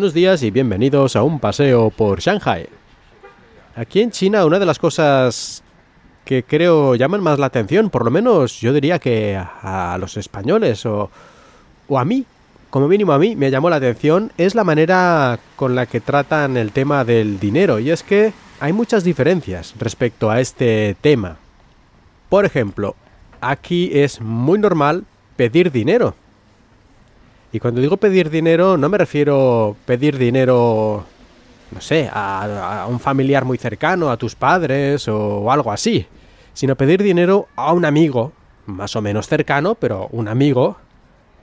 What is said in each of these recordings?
Buenos días y bienvenidos a un paseo por Shanghai. Aquí en China una de las cosas que creo llaman más la atención, por lo menos yo diría que a, los españoles o, o a mí, como mínimo a mí me llamó la atención, es la manera con la que tratan el tema del dinero. Y es que hay muchas diferencias respecto a este tema. Por ejemplo, aquí es muy normal pedir dinero. Y cuando digo pedir dinero, no me refiero pedir dinero, no sé, a, un familiar muy cercano, a tus padres o algo así, sino pedir dinero a un amigo, más o menos cercano, pero un amigo.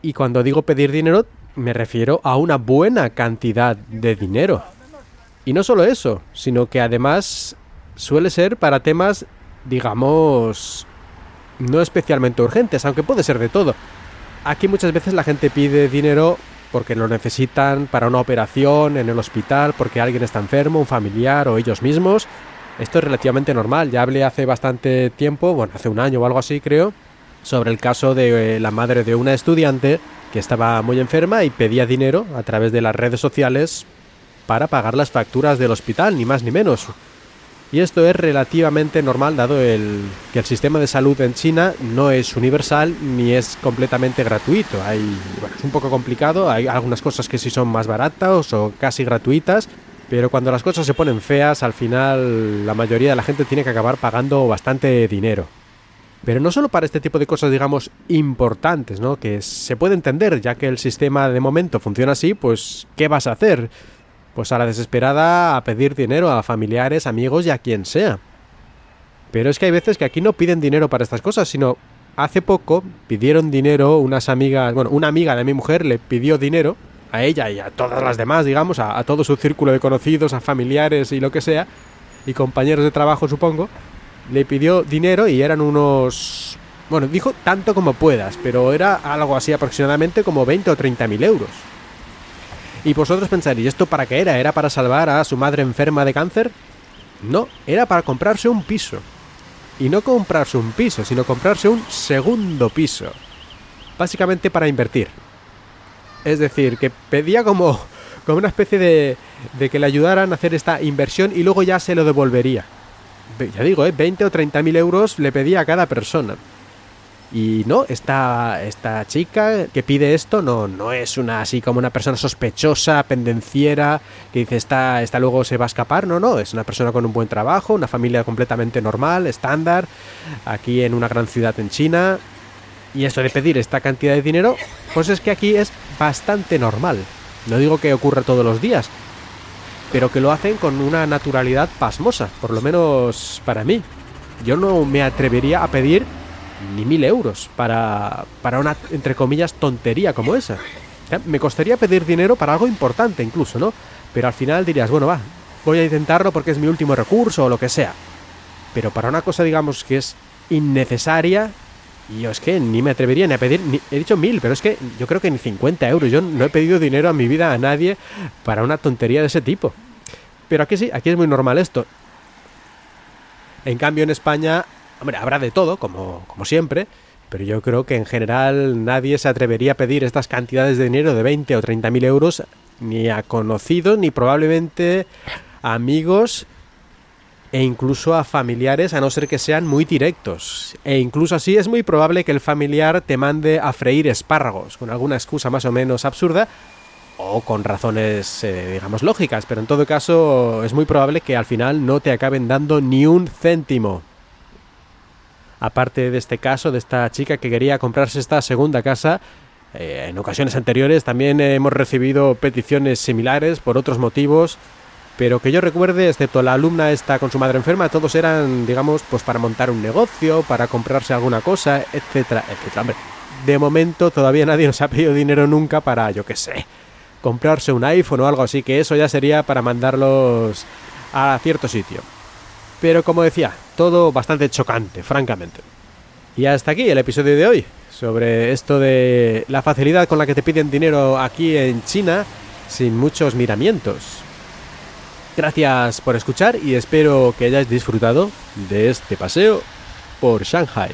Y cuando digo pedir dinero, me refiero a una buena cantidad de dinero. Y no solo eso, sino que además suele ser para temas, digamos, no especialmente urgentes, aunque puede ser de todo. Aquí muchas veces la gente pide dinero porque lo necesitan para una operación en el hospital, porque alguien está enfermo, un familiar o ellos mismos. Esto es relativamente normal. Ya hablé hace bastante tiempo, bueno, hace un año o algo así creo, sobre el caso de eh, la madre de una estudiante que estaba muy enferma y pedía dinero a través de las redes sociales para pagar las facturas del hospital, ni más ni menos. Y esto es relativamente normal dado el, que el sistema de salud en China no es universal ni es completamente gratuito. Hay, es un poco complicado, hay algunas cosas que sí son más baratas o casi gratuitas, pero cuando las cosas se ponen feas, al final la mayoría de la gente tiene que acabar pagando bastante dinero. Pero no solo para este tipo de cosas, digamos, importantes, ¿no? Que se puede entender, ya que el sistema de momento funciona así, pues, ¿qué vas a hacer? Pues a la desesperada a pedir dinero a familiares, amigos y a quien sea. Pero es que hay veces que aquí no piden dinero para estas cosas, sino hace poco pidieron dinero unas amigas, bueno, una amiga de mi mujer le pidió dinero a ella y a todas las demás, digamos, a, todo su círculo de conocidos, a familiares y lo que sea, y compañeros de trabajo supongo, le pidió dinero y eran unos... Bueno, dijo tanto como puedas, pero era algo así aproximadamente como 20 o 30 mil euros. Y vosotros pensaréis, ¿esto para qué era? ¿Era para salvar a su madre enferma de cáncer? No, era para comprarse un piso. Y no comprarse un piso, sino comprarse un segundo piso. Básicamente para invertir. Es decir, que pedía como, como una especie de, de que le ayudaran a hacer esta inversión y luego ya se lo devolvería. Ya digo, ¿eh? 20 o 30 mil euros le pedía a cada persona. Y no, esta, esta chica que pide esto no, no es una así como una persona sospechosa, pendenciera, que dice esta, esta luego se va a escapar. No, no, es una persona con un buen trabajo, una familia completamente normal, estándar, aquí en una gran ciudad en China. Y esto de pedir esta cantidad de dinero, pues es que aquí es bastante normal. No digo que ocurra todos los días, pero que lo hacen con una naturalidad pasmosa, por lo menos para mí. Yo no me atrevería a pedir ni mil euros para, para una, entre comillas, tontería como esa. Me costaría pedir dinero para algo importante incluso, ¿no? Pero al final dirías, bueno, va, voy a intentarlo porque es mi último recurso o lo que sea. Pero para una cosa, digamos, que es innecesaria, yo es que ni me atrevería ni a pedir, he dicho mil, pero es que yo creo que ni 50 euros. Yo no he pedido dinero a mi vida a nadie para una tontería de ese tipo. Pero aquí sí, aquí es muy normal esto. En cambio, en España Hombre, habrá de todo, como, como siempre, pero yo creo que en general nadie se atrevería a pedir estas cantidades de dinero de 20 o 30 mil euros ni a conocidos, ni probablemente a amigos e incluso a familiares, a no ser que sean muy directos. E incluso así es muy probable que el familiar te mande a freír espárragos, con alguna excusa más o menos absurda, o con razones, eh, digamos, lógicas, pero en todo caso es muy probable que al final no te acaben dando ni un céntimo aparte de este caso, de esta chica que quería comprarse esta segunda casa, eh, en ocasiones anteriores también hemos recibido peticiones similares por otros motivos, pero que yo recuerde, excepto la alumna esta con su madre enferma, todos eran, digamos, pues para montar un negocio, para comprarse alguna cosa, etcétera, etcétera. Hombre, de momento todavía nadie nos ha pedido dinero nunca para, yo qué sé, comprarse un iPhone o algo así, que eso ya sería para mandarlos a cierto sitio. Pero como decía, todo bastante chocante, francamente. Y hasta aquí el episodio de hoy, sobre esto de la facilidad con la que te piden dinero aquí en China sin muchos miramientos. Gracias por escuchar y espero que hayáis disfrutado de este paseo por Shanghai.